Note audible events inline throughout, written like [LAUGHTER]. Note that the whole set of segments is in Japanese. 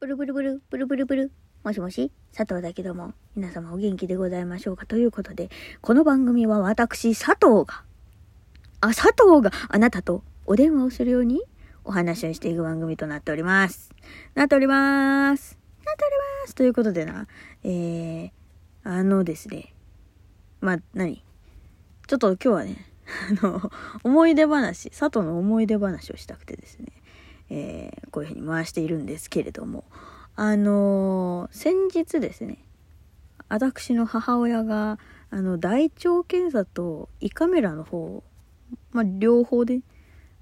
ブルブルブル、ブルブルブル。もしもし、佐藤だけども、皆様お元気でございましょうかということで、この番組は私、佐藤が、あ、佐藤があなたとお電話をするようにお話をしていく番組となっております。なっております。なっております。ということでな、えー、あのですね、まあ、何？ちょっと今日はね、あの、思い出話、佐藤の思い出話をしたくてですね、えー、こういうふうに回しているんですけれども、あのー先日ですね、私の母親が、あの、大腸検査と胃カメラの方、まあ、両方で、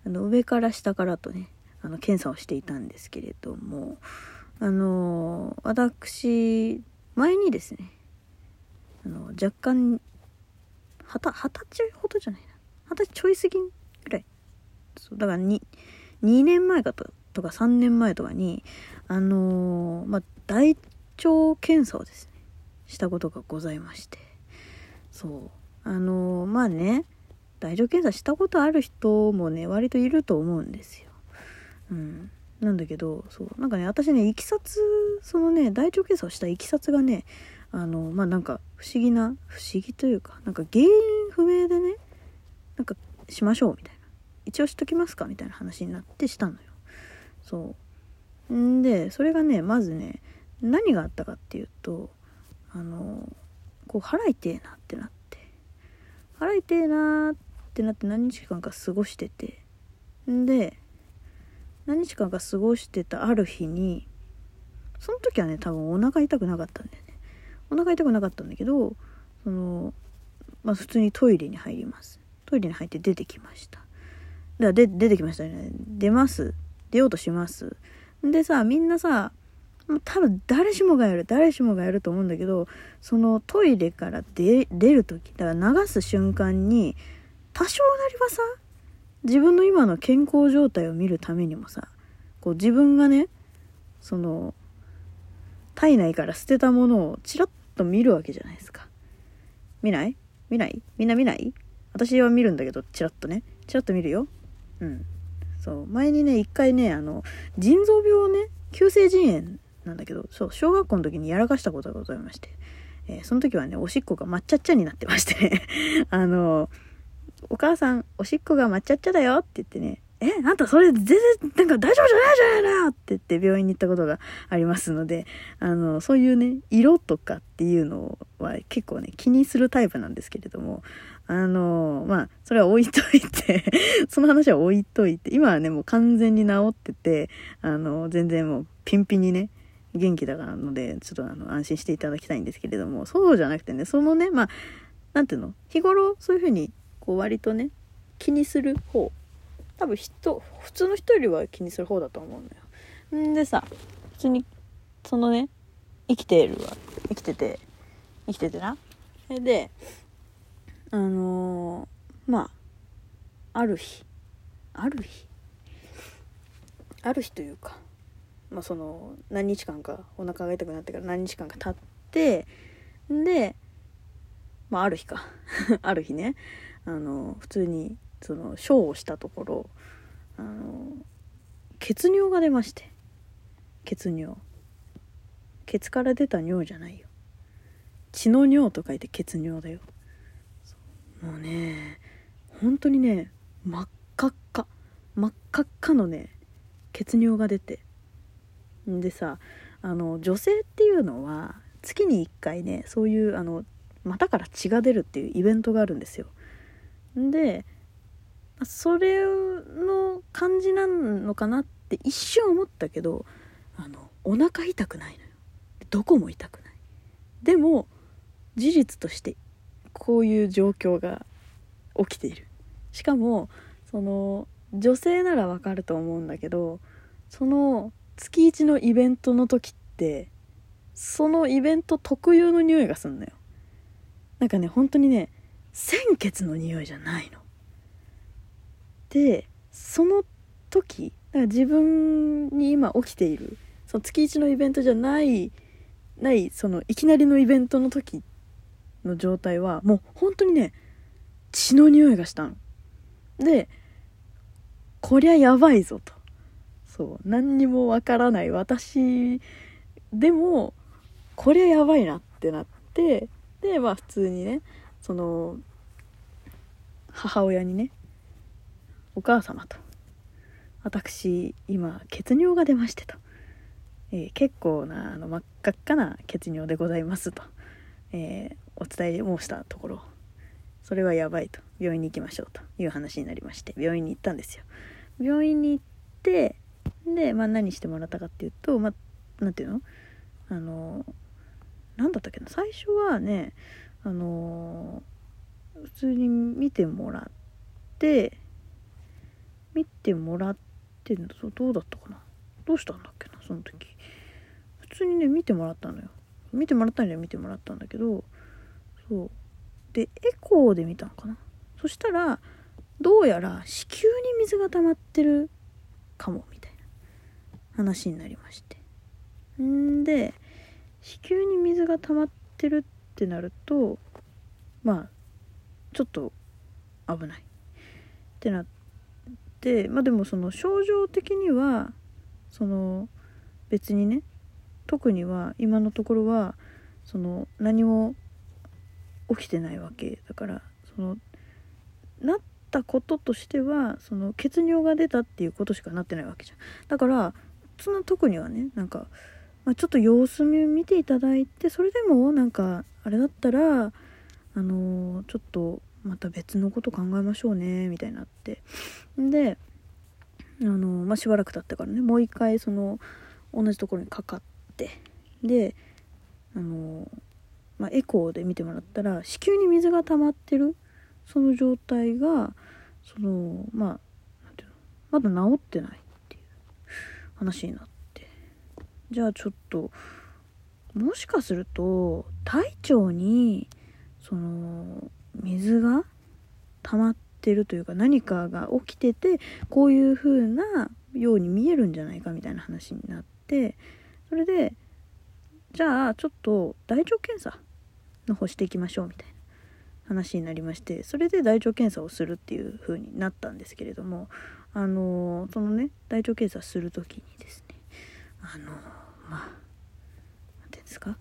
あの、上から下からとね、あの、検査をしていたんですけれども、あのー私、前にですね、あの、若干、はた、二十歳ほどじゃないな。二十歳ちょい過ぎぐらい。そう、だからに、2年前かととか3年前とかに、あのーまあ、大腸検査をですね、したことがございまして。そう。あのーまあね、大腸検査したことある人もね、割といると思うんですよ。うん。なんだけど、そう。なんかね、私ね、いきさつ、そのね、大腸検査をしたいきさつがね、あの、まあ、なんか、不思議な、不思議というか、なんか原因不明でね、なんか、しましょう、みたいな。一応しときますかみたいな話になってしたのよ。そう。んで、それがね、まずね、何があったかっていうと、あの、こう、腹痛えなってなって、腹痛えなってなって何日間か過ごしてて、んで、何日間か過ごしてたある日に、その時はね、多分お腹痛くなかったんだよね。お腹痛くなかったんだけど、その、まあ普通にトイレに入ります。トイレに入って出てきました。だで出てきましたね。出ます。出ようとします。でさ、みんなさ、多分誰しもがやる、誰しもがやると思うんだけど、そのトイレから出出る時、だから流す瞬間に、多少なりはさ、自分の今の健康状態を見るためにもさ、こう自分がね、その、体内から捨てたものをチラッと見るわけじゃないですか。見ない？見ない？みんな見ない？私は見るんだけど、チラッとね。チラッと見るよ。うん。そう。前にね、一回ね、あの、腎臓病をね、急性腎炎なんだけど、そう、小学校の時にやらかしたことがございまして、えーその時はね、おしっこが抹茶っちゃになってまして、[LAUGHS] あの、お母さん、おしっこが抹茶っちゃだよって言ってね、え、あんたそれ全然、なんか大丈夫じゃないじゃないのって言って病院に行ったことがありますので、あの、そういうね、色とかっていうのは結構ね、気にするタイプなんですけれども、あの、まあ、それは置いといて、[LAUGHS] その話は置いといて、今はね、もう完全に治ってて、あの、全然もうピンピンにね、元気だからので、ちょっとあの、安心していただきたいんですけれども、そうじゃなくてね、そのね、まあ、なんていうの日頃そういうふうに、こう割とね、気にする方。多分人、普通の人よりは気にする方だと思うのよ。んでさ、普通に、そのね、生きてるわ。生きてて、生きててな。それで、あのーまあ、ある日、ある日、ある日というか、まあその、何日間かお腹が痛くなってから何日間か経って、で、まあある日か。[LAUGHS] ある日ね、あの、普通に、その、ショーをしたところ、あの、血尿が出まして。血尿。ケツから出た尿じゃないよ。血の尿と書いて血尿だよ。もうね、本当にね、真っ赤っか。真っ赤っかのね、血尿が出て。んでさ、あの、女性っていうのは、月に1回ね、そういう、あの、股から血が出るっていうイベントがあるんですよ。で、それの感じなのかなって一瞬思ったけど、あの、お腹痛くないのよ。どこも痛くない。でも、事実としてこういう状況が起きているしかもその女性ならわかると思うんだけどその月一のイベントの時ってそのイベント特有の匂いがすんのよなんかね本当にね鮮血の匂いじゃないのでその時だから自分に今起きているその月一のイベントじゃないないそのいきなりのイベントの時の状態はもう本当にね血の匂いがしたの。でこりゃやばいぞと。そう何にもわからない。私でもこれやばいなってなってでまあ普通にねその母親にねお母様と。私今血尿が出ましてと、えー、結構なあの真っ赤っかな血尿でございますと、えー、お伝え申したところ。それはやばいと。病院に行きましょうという話になりまして。病院に行ったんですよ。病院に行ってで、まあ、何してもらったかっていうとま何ていうの？あの何だったっけな？最初はねあの普通に見てもらって見てもらってんだどうだったかな？どうしたんだっけな？その時。普通にね見てもらったのよ。見てもらったには見てもらったんだけどそう。でエコーで見たのかな？そしたらどうやら子宮に水が溜まってるかもみたいな話になりまして。んで子宮に水が溜まってるってなるとまあちょっと危ない。ってなってまあでもその症状的にはその別にね特には今のところはその何も起きてないわけ。だからそのなったこととしてはその血尿が出たっていうことしかなってないわけじゃん。だからそんな特にはねなんか、まあ、ちょっと様子見ていただいてそれでもなんかあれだったらあのー、ちょっとまた別のこと考えましょうねみたいになって。であの、まあ、しばらく経ってからねもう一回その同じところにかかってであのまあ、エコーで見てもらったら子宮に水が溜まってるその状態がそのまあなんていうのまだ治ってないっていう話になって。じゃあちょっともしかすると体調にその水が溜まってるというか何かが起きててこういう風なように見えるんじゃないかみたいな話になってそれでじゃあちょっと大腸検査の方していきましょうみたいな話になりましてそれで大腸検査をするっていう風になったんですけれどもあのそのね大腸検査する時にですねあのまあ何て言うんですか？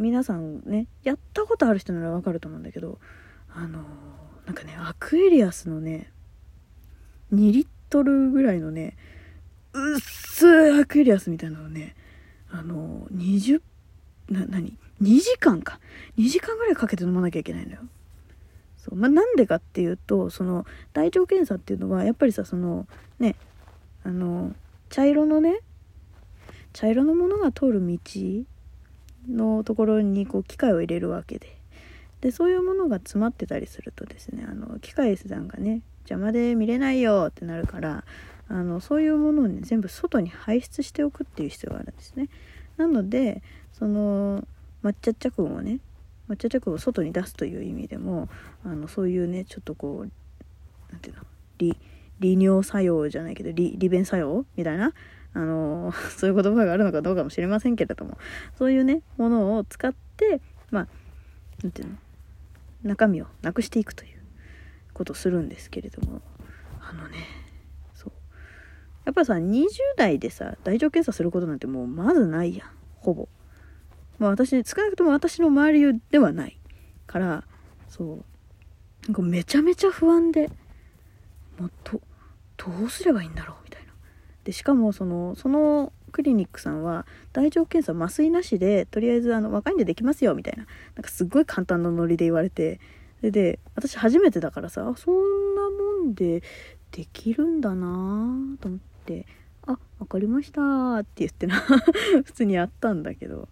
皆さんねやったことある人ならわかると思うんだけどあのなんかねアクエリアスのね2リットルぐらいのねうっすいアクエリアスみたいなのねあの20な何？2時間か。2時間ぐらいかけて飲まなきゃいけないのよ。そう。まあ、なんでかっていうとその大腸検査っていうのはやっぱりさそのねあの茶色のね茶色のものが通る道のところにこう機械を入れるわけで。でそういうものが詰まってたりするとですねあの機械さんがね邪魔で見れないよってなるからあのそういうものをね全部外に排出しておくっていう必要があるんですね。なのでその抹茶茶粉をね抹茶茶粉を外に出すという意味でもあのそういうねちょっとこう何ていうの利利尿作用じゃないけど利利便作用みたいなあの [LAUGHS] そういう言葉があるのかどうかもしれませんけれどもそういうねものを使ってまあ何ていうの中身をなくしていくということをするんですけれどもあのねそうやっぱさ20代でさ大腸検査することなんてもうまずないやんほぼ。まあ私、少なくとも私の周りではないから、そう。なんかめちゃめちゃ不安で、もうど、どうすればいいんだろうみ。で、しかもその、そのクリニックさんは大腸検査麻酔なしで、とりあえずあの、若いんでできますよみたいな。なんかすっごい簡単なノリで言われて、で、で私初めてだからさ、そんなもんでできるんだなと思って、あ、わかりましたって言ってな。[LAUGHS] 普通にやったんだけど、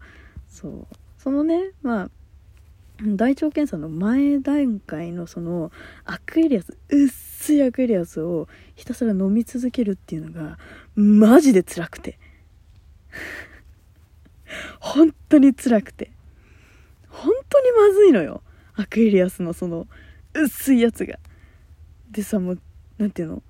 そう。そのねまあ大腸検査の前段階のそのアクエリアス薄いアクエリアスをひたすら飲み続けるっていうのがマジで辛くて。[LAUGHS] 本当に辛くて。本当にまずいのよ。アクエリアスのその薄いやつが。でさもう何ていうの？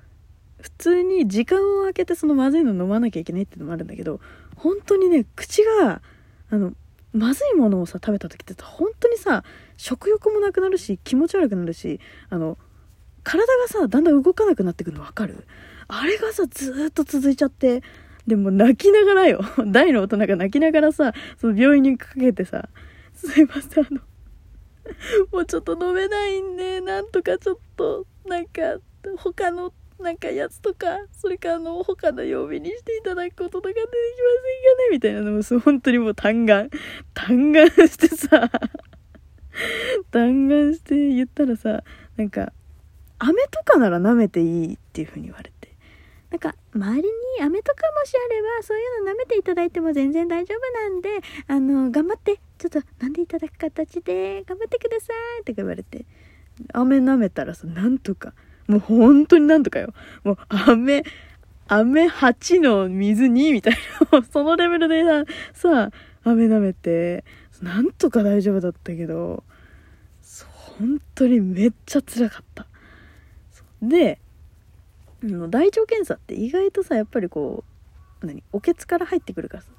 普通に時間を空けてそのまずいの飲まなきゃいけないっていうのもあるんだけど本当にね口があのまずいものをさ食べた時って本当にさ食欲もなくなるし気持ち悪くなるしあの体がさだんだん動かなくなってくるの分かる？あれがさ、ずっと続いちゃって、でも泣きながらよ。[LAUGHS] 大の大人が泣きながらさ、その病院にかけてさ、すいません、あの、もうちょっと飲めないんで、なんとかちょっと、なんか、他の、なんかやつとか、それかあの、他の曜日にしていただくこととかできませんかね？みたいなのも、そう本当にもう嘆願、嘆願してさ、[LAUGHS] 弾丸して言ったらさなんか飴とかなら舐めていいっていう風に言われて。なんか周りに飴とかもしあればそういうの舐めていただいても全然大丈夫なんであの頑張ってちょっと飲んでいただく形で頑張ってくださいとか言われて。飴舐めたらさなんとかもう本当になんとかよ。もう飴飴8の水2みたいな。[LAUGHS] そのレベルでさ飴舐めてなんとか大丈夫だったけど本当にめっちゃ辛かった。で大腸検査って意外とさやっぱりこう何おけつから入ってくるからさ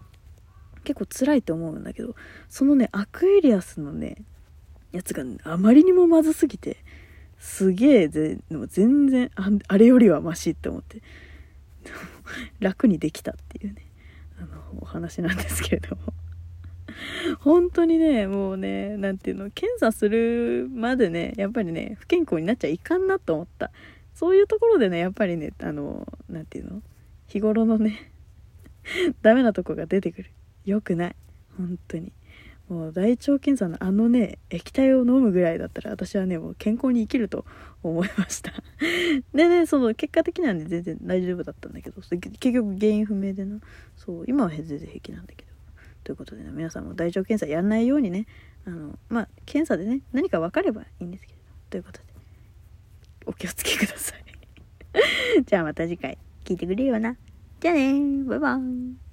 結構辛いと思うんだけどそのねアクエリアスのねやつが、あまりにもまずすぎてすげえぜでも全然あれよりはマシって思って。[LAUGHS] 楽にできたっていうね。あのお話なんですけれども。本当にねもうね何ていうの検査するまでねやっぱりね不健康になっちゃいかんなと思った。そういうところでねやっぱりねあの何ていうの日頃のね [LAUGHS] ダメなとこが出てくる。良くない。本当に。もう大腸検査のあのね液体を飲むぐらいだったら私はねもう健康に生きると思いました。[LAUGHS] でねその結果的にはね全然大丈夫だったんだけど結局原因不明でな。そう今は全然平気なんだけど。ということでね皆さんも大腸検査やんないようにねあのまあ検査でね何か分かればいいんですけどということでお気をつけください。[LAUGHS] じゃあまた次回聞いてくれよな。じゃあねバイバイ。